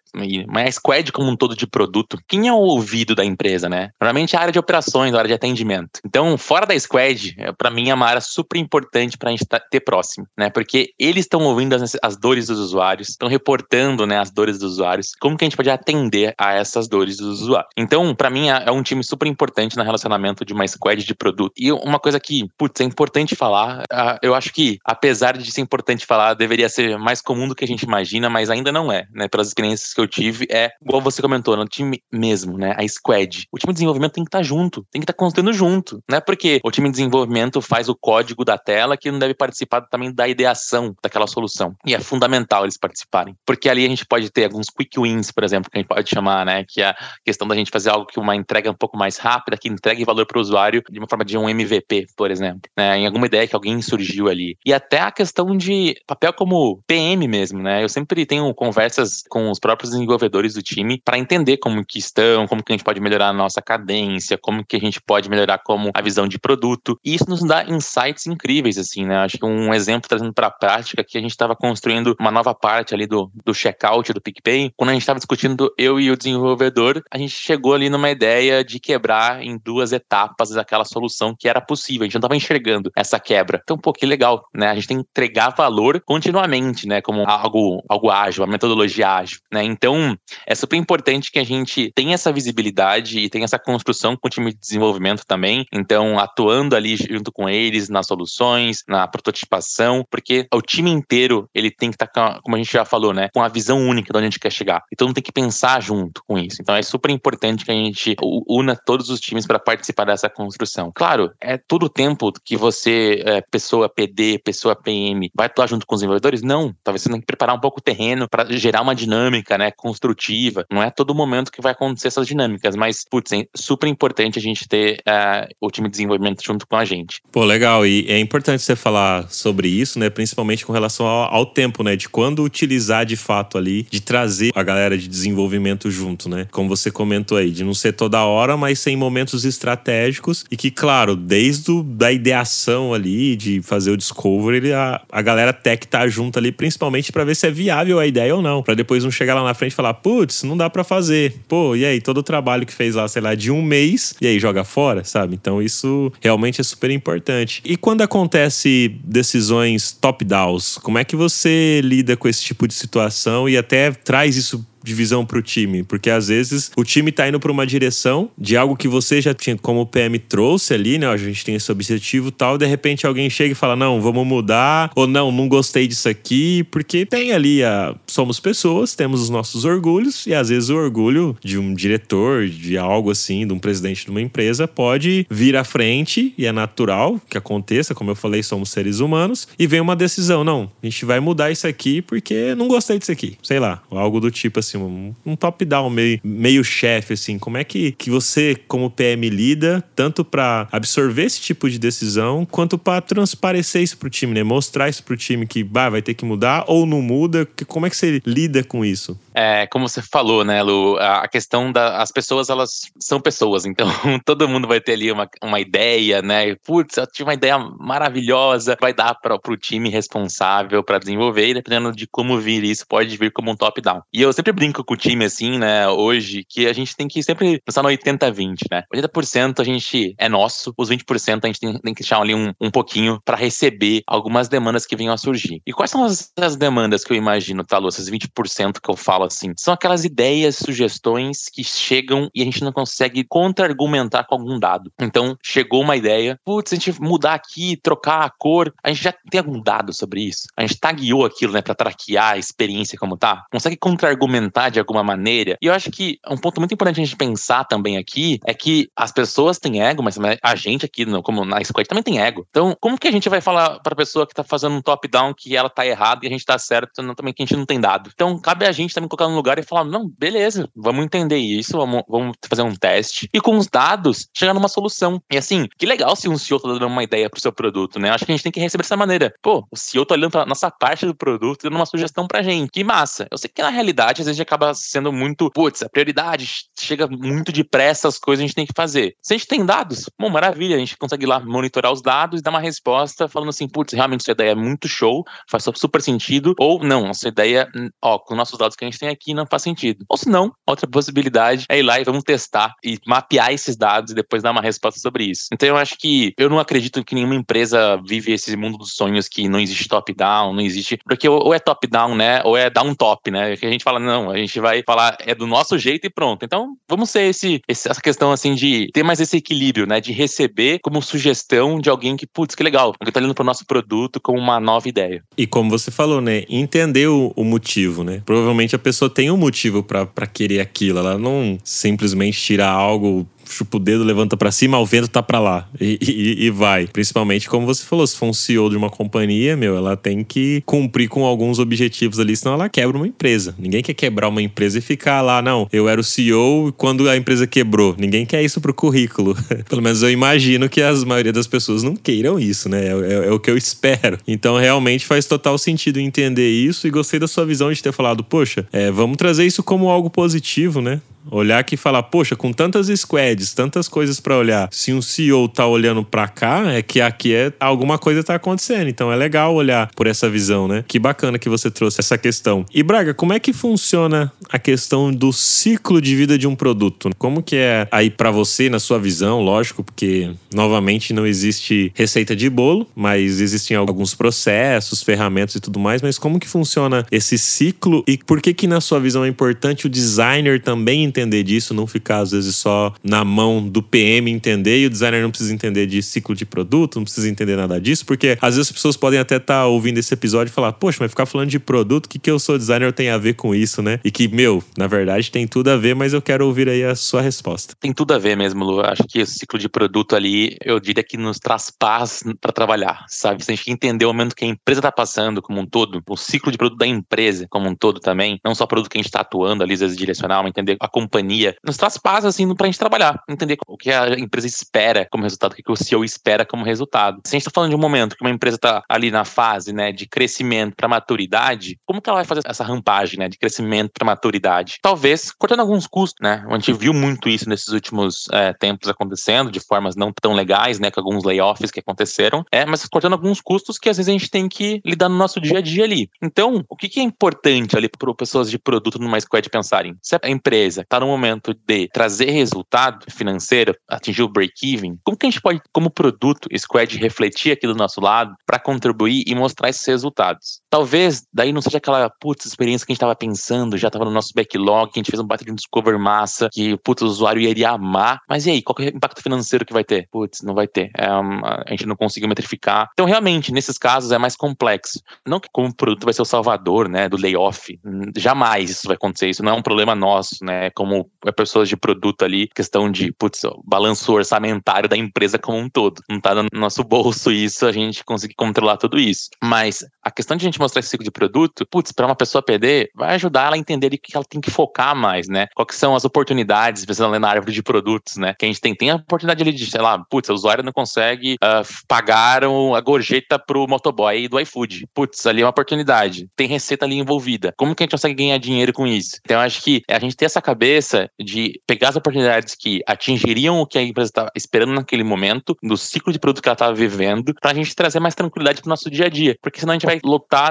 Mas a squad como um todo de produto, quem é o ouvido da empresa, né? Normalmente é a área de operações, a área de atendimento. Então, fora da squad, é, para mim é uma área super importante pra gente tá, ter próximo, né? Porque eles estão ouvindo as, as, dores dos usuários, estão reportando, né, as dores dos usuários. Como que a gente pode atender a essas dores dos usuários? Então, para mim é, é um time super importante no relacionamento de uma squad de produto. E uma coisa que, putz, é importante falar, eu acho que, apesar de ser importante falar, deveria ser mais comum do que a gente imagina, mas ainda não é, né? Pelas experiências que eu tive, é igual você comentou, no time mesmo, né? A squad. O time de desenvolvimento tem que estar tá junto, tem que estar tá construindo junto. Não é porque o time de desenvolvimento faz o código da tela que não deve participar também da ideação daquela solução. E é fundamental eles participarem. Porque ali a gente pode ter alguns quick wins, por exemplo, que a gente pode chamar, né? Que é a questão da gente fazer algo que uma entrega um pouco mais rápida, que entregue valor para o usuário de uma forma de um MVP, por exemplo. Né? Em alguma ideia que alguém surgiu ali. E até a questão de papel como PM mesmo, né? Eu sempre tenho conversas com os próprios desenvolvedores do time para entender como que estão, como que a gente pode melhorar a nossa cadência, como que a gente pode melhorar como a visão de produto. E isso nos dá insights incríveis, assim, né? Acho que um exemplo trazendo para a prática que a gente estava construindo uma nova parte ali do, do checkout do PicPay. Quando a gente estava discutindo eu e o desenvolvedor, a gente chegou ali numa ideia de quebrar em duas etapas aquela solução que era possível. A gente não estava enxergando essa quebra. Então, pô, que legal, né? A gente tem que entregar valor continuamente, né? Como algo algo ágil, a metodologia ágil, né? Então, é super importante que a gente tenha essa visibilidade e tenha essa construção com o time de desenvolvimento também. Então, atuando ali junto com eles nas soluções, na prototipação, porque o time inteiro, ele tem que estar, tá, como a gente já falou, né? Com a visão única de onde a gente quer chegar. Então, tem que pensar junto com isso. Então, é super importante que a gente una todos os times para participar dessa construção. Claro, é todo o tempo que você, é, pessoa PD, pessoa PM, vai atuar junto com os desenvolvedores? Não. Talvez você tenha que preparar um pouco terreno para gerar uma dinâmica, né, construtiva. Não é todo momento que vai acontecer essas dinâmicas, mas, putz, é super importante a gente ter uh, o time de desenvolvimento junto com a gente. Pô, legal. E é importante você falar sobre isso, né, principalmente com relação ao, ao tempo, né, de quando utilizar de fato ali, de trazer a galera de desenvolvimento junto, né? Como você comentou aí, de não ser toda hora, mas ser em momentos estratégicos e que, claro, desde o, da ideação ali, de fazer o discovery, a, a galera tech tá junto ali, principalmente para ver se se é viável a ideia ou não, para depois não chegar lá na frente e falar, putz, não dá para fazer. Pô, e aí todo o trabalho que fez lá, sei lá, de um mês e aí joga fora, sabe? Então isso realmente é super importante. E quando acontece decisões top-downs, como é que você lida com esse tipo de situação e até traz isso de visão para o time, porque às vezes o time está indo para uma direção de algo que você já tinha, como o PM trouxe ali, né? A gente tem esse objetivo tal, de repente alguém chega e fala: não, vamos mudar, ou não, não gostei disso aqui, porque tem ali a. Somos pessoas, temos os nossos orgulhos, e às vezes o orgulho de um diretor, de algo assim, de um presidente de uma empresa, pode vir à frente, e é natural que aconteça, como eu falei, somos seres humanos, e vem uma decisão: não, a gente vai mudar isso aqui porque não gostei disso aqui, sei lá, algo do tipo assim um top-down meio, meio chefe, assim. Como é que, que você, como PM, lida tanto para absorver esse tipo de decisão, quanto para transparecer isso pro time, né? Mostrar isso pro time que bah, vai ter que mudar ou não muda. Como é que você lida com isso? É, como você falou, né, Lu? A questão das da, pessoas, elas são pessoas, então todo mundo vai ter ali uma, uma ideia, né? Putz, eu tive uma ideia maravilhosa, vai dar para o time responsável para desenvolver, e dependendo de como vir isso, pode vir como um top-down. E eu sempre brinco com o time, assim, né, hoje, que a gente tem que sempre pensar no 80-20, né? 80% a gente é nosso, os 20% a gente tem, tem que deixar ali um, um pouquinho para receber algumas demandas que venham a surgir. E quais são as, as demandas que eu imagino, tá, Lu? Essas 20% que eu falo assim? São aquelas ideias, sugestões que chegam e a gente não consegue contra-argumentar com algum dado. Então, chegou uma ideia, putz, a gente mudar aqui, trocar a cor, a gente já tem algum dado sobre isso? A gente tagueou aquilo, né, pra traquear a experiência como tá? Consegue contra-argumentar de alguma maneira. E eu acho que um ponto muito importante a gente pensar também aqui é que as pessoas têm ego, mas a gente aqui, como na Squad, também tem ego. Então, como que a gente vai falar pra pessoa que tá fazendo um top-down que ela tá errada e a gente tá certo, também que a gente não tem dado? Então, cabe a gente também colocar no lugar e falar: não, beleza, vamos entender isso, vamos, vamos fazer um teste. E com os dados, chegar numa solução. E assim, que legal se um CEO tá dando uma ideia pro seu produto, né? Acho que a gente tem que receber dessa maneira. Pô, o CEO tá olhando pra nossa parte do produto, dando uma sugestão pra gente. Que massa. Eu sei que na realidade, às vezes, acaba sendo muito, putz, a prioridade chega muito depressa, as coisas a gente tem que fazer. Se a gente tem dados, bom, maravilha, a gente consegue lá monitorar os dados e dar uma resposta falando assim, putz, realmente essa ideia é muito show, faz super sentido, ou não, essa ideia, ó, com nossos dados que a gente tem aqui não faz sentido. Ou se não, outra possibilidade é ir lá e vamos testar e mapear esses dados e depois dar uma resposta sobre isso. Então eu acho que eu não acredito que nenhuma empresa vive esse mundo dos sonhos que não existe top-down, não existe, porque ou é top-down, né, ou é down-top, né, que a gente fala, não, a gente vai falar é do nosso jeito e pronto. Então, vamos ser esse, essa questão assim de ter mais esse equilíbrio, né? De receber como sugestão de alguém que, putz, que legal, alguém tá olhando pro nosso produto como uma nova ideia. E como você falou, né? Entender o, o motivo, né? Provavelmente a pessoa tem um motivo para querer aquilo. Ela não simplesmente tira algo chupa o dedo, levanta para cima, o vento tá para lá e, e, e, vai. Principalmente, como você falou, se for um CEO de uma companhia, meu, ela tem que cumprir com alguns objetivos ali, senão ela quebra uma empresa. Ninguém quer quebrar uma empresa e ficar lá, não, eu era o CEO quando a empresa quebrou. Ninguém quer isso pro currículo. Pelo menos eu imagino que a maioria das pessoas não queiram isso, né? É, é, é o que eu espero. Então, realmente faz total sentido entender isso e gostei da sua visão de ter falado, poxa, é, vamos trazer isso como algo positivo, né? Olhar aqui e falar, poxa, com tantas squads, tantas coisas para olhar, se um CEO tá olhando para cá, é que aqui é alguma coisa tá acontecendo. Então é legal olhar por essa visão, né? Que bacana que você trouxe essa questão. E Braga, como é que funciona a questão do ciclo de vida de um produto? Como que é aí para você na sua visão, lógico, porque novamente não existe receita de bolo, mas existem alguns processos, ferramentas e tudo mais, mas como que funciona esse ciclo e por que que na sua visão é importante o designer também entender disso, não ficar às vezes só na mão do PM entender e o designer não precisa entender de ciclo de produto, não precisa entender nada disso, porque às vezes as pessoas podem até estar tá ouvindo esse episódio e falar, poxa, mas ficar falando de produto, o que, que eu sou designer tem a ver com isso, né? E que, meu, na verdade tem tudo a ver, mas eu quero ouvir aí a sua resposta. Tem tudo a ver mesmo, Lu. Acho que o ciclo de produto ali, eu diria que nos traz paz para trabalhar, sabe? Se a gente entender o momento que a empresa está passando como um todo, o ciclo de produto da empresa como um todo também, não só o produto que a gente está atuando ali, às vezes direcional, mas entender a companhia, nos traz paz, assim, pra gente trabalhar, entender o que a empresa espera como resultado, o que o CEO espera como resultado. Se a gente tá falando de um momento que uma empresa tá ali na fase, né, de crescimento para maturidade, como que ela vai fazer essa rampagem, né, de crescimento para maturidade? Talvez cortando alguns custos, né? A gente viu muito isso nesses últimos é, tempos acontecendo, de formas não tão legais, né, com alguns layoffs que aconteceram, é, mas cortando alguns custos que às vezes a gente tem que lidar no nosso dia a dia ali. Então, o que, que é importante ali para pessoas de produto numa squad pensarem? Se a empresa está no momento de trazer resultado financeiro, atingir o break-even, como que a gente pode, como produto, squad, refletir aqui do nosso lado para contribuir e mostrar esses resultados? Talvez daí não seja aquela putz experiência que a gente estava pensando, já estava no nosso backlog, que a gente fez um baita de um discover massa, que putz, o usuário iria amar, mas e aí, qual é o impacto financeiro que vai ter? Putz, não vai ter. É, a gente não conseguiu metrificar. Então, realmente, nesses casos é mais complexo. Não que como produto vai ser o salvador, né, do layoff. Jamais isso vai acontecer. Isso não é um problema nosso, né, como pessoas de produto ali, questão de, putz, balanço orçamentário da empresa como um todo. Não tá no nosso bolso isso, a gente conseguir controlar tudo isso. Mas a questão de a gente mostrar esse ciclo de produto, putz, para uma pessoa PD, vai ajudar ela a entender o que ela tem que focar mais, né? Quais são as oportunidades, pensando na árvore de produtos, né? Que a gente tem, tem a oportunidade ali de, sei lá, putz, o usuário não consegue uh, pagar a gorjeta pro motoboy do iFood. Putz, ali é uma oportunidade. Tem receita ali envolvida. Como que a gente consegue ganhar dinheiro com isso? Então, eu acho que a gente tem essa cabeça de pegar as oportunidades que atingiriam o que a empresa estava esperando naquele momento, do ciclo de produto que ela estava vivendo, para a gente trazer mais tranquilidade para o nosso dia a dia. Porque senão a gente vai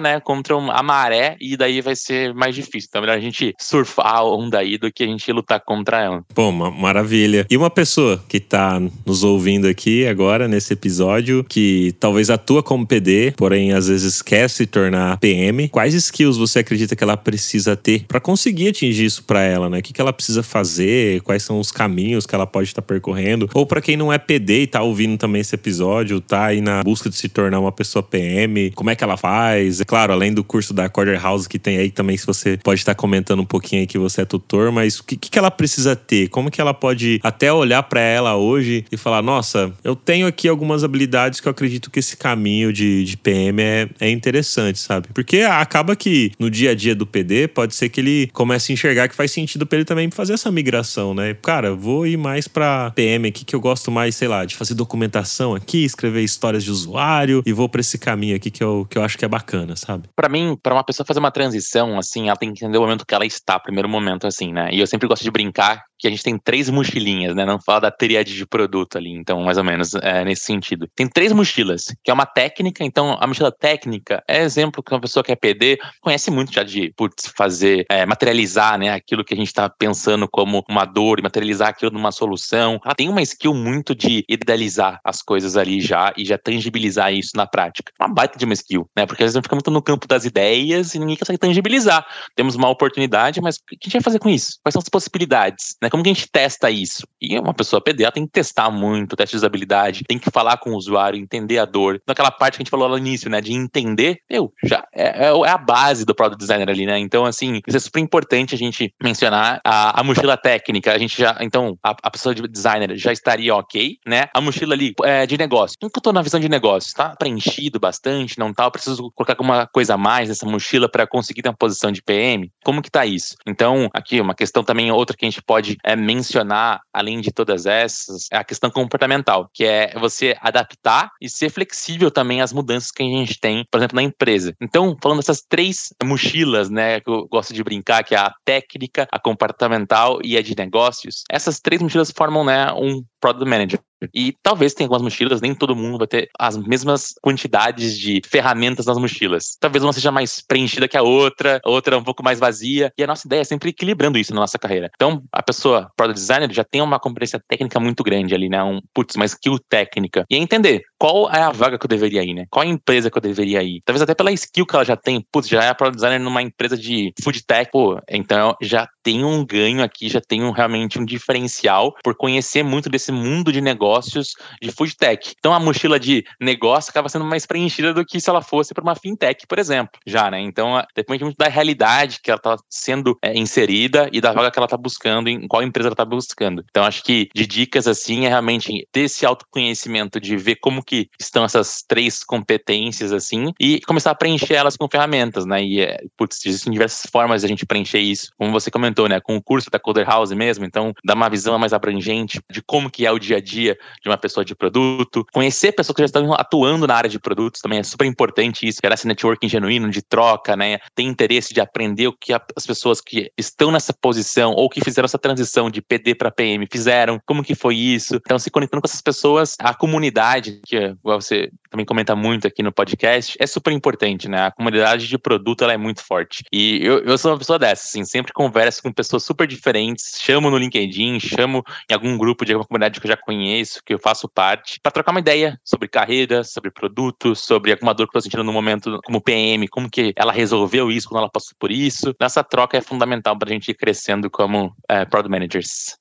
né, contra a maré e daí vai ser mais difícil. Então, é melhor a gente surfar a onda aí do que a gente lutar contra ela. Pô, maravilha. E uma pessoa que está nos ouvindo aqui agora nesse episódio, que talvez atua como PD, porém às vezes quer se tornar PM, quais skills você acredita que ela precisa ter para conseguir atingir isso para ela, né? O que, que ela precisa fazer, quais são os caminhos que ela pode estar tá percorrendo, ou para quem não é PD e tá ouvindo também esse episódio, tá aí na busca de se tornar uma pessoa PM, como é que ela faz? Claro, além do curso da Quarter House que tem aí também, se você pode estar comentando um pouquinho aí que você é tutor, mas o que, que ela precisa ter? Como que ela pode até olhar para ela hoje e falar, nossa, eu tenho aqui algumas habilidades que eu acredito que esse caminho de, de PM é, é interessante, sabe? Porque acaba que no dia a dia do PD pode ser que ele comece a enxergar que faz sentido para ele também fazer essa migração, né? Cara, vou ir mais para PM aqui que eu gosto mais, sei lá, de fazer documentação aqui, escrever histórias de usuário e vou para esse caminho aqui que eu, que eu acho que é bacana, sabe? Para mim, para uma pessoa fazer uma transição, assim, ela tem que entender o momento que ela está, primeiro momento, assim, né? E eu sempre gosto de brincar que a gente tem três mochilinhas, né? Não fala da triade de produto ali, então, mais ou menos é, nesse sentido. Tem três mochilas, que é uma técnica, então a mochila técnica é exemplo que uma pessoa que é PD conhece muito já de putz, fazer, é, materializar, né? Aquilo que a gente está pensando como uma dor e materializar aquilo numa solução. Ela tem uma skill muito de idealizar as coisas ali já e já tangibilizar isso na prática. Uma baita de uma skill, né? Porque às vezes fica muito no campo das ideias e ninguém consegue tangibilizar. Temos uma oportunidade, mas o que a gente vai fazer com isso? Quais são as possibilidades? Né? Como que a gente testa isso? E uma pessoa PDA tem que testar muito, teste de usabilidade, tem que falar com o usuário, entender a dor. Naquela parte que a gente falou lá no início, né? De entender, eu, já é, é, é a base do product designer ali, né? Então, assim, isso é super importante a gente mencionar a, a mochila técnica. A gente já, então, a, a, pessoa de designer já estaria ok, né? A mochila ali é, de negócio. Como que eu tô na visão de negócio? Tá preenchido bastante, não tá? Eu preciso colocar alguma coisa a mais nessa mochila para conseguir ter uma posição de PM? Como que tá isso? Então, aqui, uma questão também, outra que a gente pode é, mencionar, além de todas essas, é a questão comportamental, que é você adaptar e ser flexível também às mudanças que a gente tem, por exemplo, na empresa. Então, falando dessas três mochilas, né, que eu gosto de brincar, que é a técnica, a comportamental e a de negócios, essas três mochilas formam, né, um product manager. E talvez tenha algumas mochilas, nem todo mundo vai ter as mesmas quantidades de ferramentas nas mochilas. Talvez uma seja mais preenchida que a outra, a outra um pouco mais vazia. E a nossa ideia é sempre equilibrando isso na nossa carreira. Então, a pessoa, product designer, já tem uma competência técnica muito grande ali, né? Um, putz, uma skill técnica. E é entender qual é a vaga que eu deveria ir, né? Qual é a empresa que eu deveria ir. Talvez até pela skill que ela já tem. Putz, já é product designer numa empresa de food tech. Pô, então já tem um ganho aqui, já tem um, realmente um diferencial por conhecer muito desse mundo de negócios de food tech. Então a mochila de negócio acaba sendo mais preenchida do que se ela fosse para uma fintech, por exemplo, já, né? Então depende muito da realidade que ela está sendo é, inserida e da vaga que ela está buscando, em qual empresa ela está buscando. Então acho que de dicas assim é realmente ter esse autoconhecimento de ver como que que estão essas três competências, assim, e começar a preencher elas com ferramentas, né? E, é, putz, existem diversas formas de a gente preencher isso, como você comentou, né? Com o curso da Coder House mesmo, então dá uma visão mais abrangente de como que é o dia a dia de uma pessoa de produto, conhecer pessoas que já estão atuando na área de produtos também é super importante isso, gerar esse networking genuíno de troca, né? Ter interesse de aprender o que as pessoas que estão nessa posição ou que fizeram essa transição de PD para PM fizeram, como que foi isso. Então, se conectando com essas pessoas, a comunidade, que você também comenta muito aqui no podcast, é super importante, né? A comunidade de produto ela é muito forte. E eu, eu sou uma pessoa dessa, assim, sempre converso com pessoas super diferentes, chamo no LinkedIn, chamo em algum grupo de alguma comunidade que eu já conheço, que eu faço parte, para trocar uma ideia sobre carreira, sobre produtos, sobre alguma dor que eu tô sentindo no momento como PM, como que ela resolveu isso quando ela passou por isso. Nessa troca é fundamental para a gente ir crescendo como é, product managers.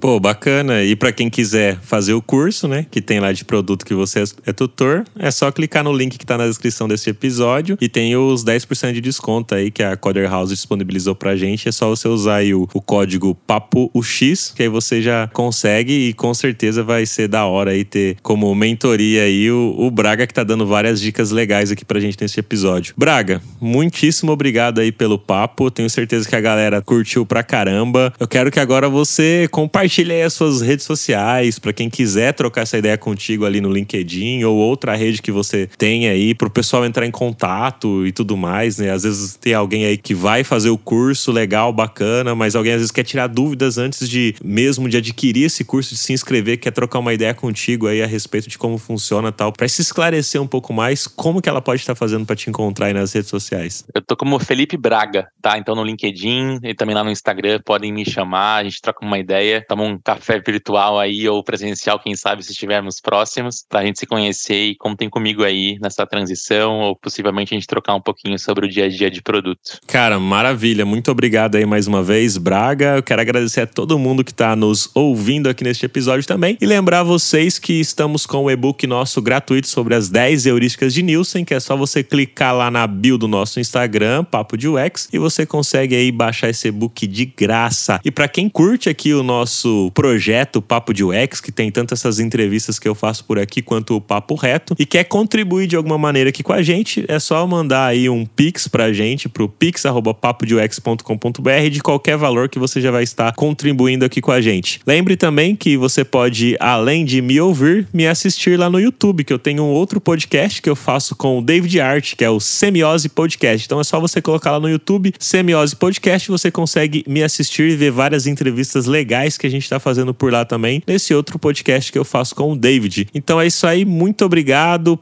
Pô, bacana. E para quem quiser fazer o curso, né, que tem lá de produto que você é tutor, é só clicar no link que tá na descrição desse episódio e tem os 10% de desconto aí que a Coder House disponibilizou pra gente. É só você usar aí o, o código PAPOUX, que aí você já consegue e com certeza vai ser da hora aí ter como mentoria aí o, o Braga que tá dando várias dicas legais aqui pra gente nesse episódio. Braga, muitíssimo obrigado aí pelo papo. Tenho certeza que a galera curtiu pra caramba. Eu quero que agora você compartilhe aí as suas redes sociais para quem quiser trocar essa ideia contigo ali no LinkedIn ou outra rede que você tem aí pro pessoal entrar em contato e tudo mais, né? Às vezes tem alguém aí que vai fazer o curso legal, bacana, mas alguém às vezes quer tirar dúvidas antes de mesmo de adquirir esse curso, de se inscrever, quer trocar uma ideia contigo aí a respeito de como funciona tal, para se esclarecer um pouco mais como que ela pode estar fazendo para te encontrar aí nas redes sociais. Eu tô como Felipe Braga, tá? Então no LinkedIn e também lá no Instagram podem me chamar, a gente troca uma ideia, toma um café virtual aí ou presencial, quem sabe se estivermos próximos, pra gente se conhecer contem comigo aí nessa transição ou possivelmente a gente trocar um pouquinho sobre o dia a dia de produto. Cara, maravilha. Muito obrigado aí mais uma vez, Braga. Eu quero agradecer a todo mundo que tá nos ouvindo aqui neste episódio também e lembrar vocês que estamos com o e-book nosso gratuito sobre as 10 heurísticas de Nielsen, que é só você clicar lá na bio do nosso Instagram, Papo de UX, e você consegue aí baixar esse e-book de graça. E para quem curte aqui o nosso projeto Papo de UX, que tem tanto essas entrevistas que eu faço por aqui quanto o Papo Reto, e quer contribuir de alguma maneira aqui com a gente, é só mandar aí um pix pra gente pro pix@papodeux.com.br de qualquer valor que você já vai estar contribuindo aqui com a gente. Lembre também que você pode, além de me ouvir, me assistir lá no YouTube, que eu tenho um outro podcast que eu faço com o David Art, que é o Semiose Podcast. Então é só você colocar lá no YouTube Semiose Podcast, você consegue me assistir e ver várias entrevistas legais que a gente está fazendo por lá também, nesse outro podcast que eu faço com o David. Então é isso aí, muito obrigado.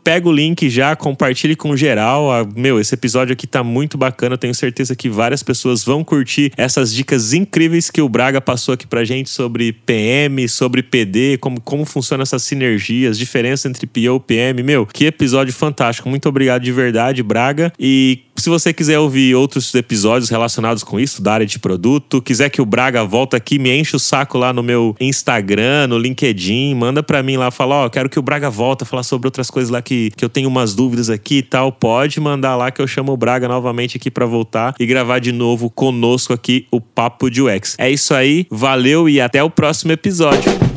Pega o link já, compartilhe com geral. Ah, meu, esse episódio aqui tá muito bacana. Tenho certeza que várias pessoas vão curtir essas dicas incríveis que o Braga passou aqui pra gente sobre PM, sobre PD, como, como funciona essas sinergias, diferença entre PO e PM. Meu, que episódio fantástico. Muito obrigado de verdade, Braga. E se você quiser ouvir outros episódios relacionados com isso, da área de produto, quiser que o Braga volta aqui, me enche o saco lá no meu Instagram, no LinkedIn, manda pra mim lá, fala, ó, oh, quero que o Braga volta, falar sobre outras coisas lá que, que eu tenho umas dúvidas aqui e tal, pode mandar lá que eu chamo o Braga novamente aqui para voltar e gravar de novo conosco aqui o Papo de UX. É isso aí, valeu e até o próximo episódio.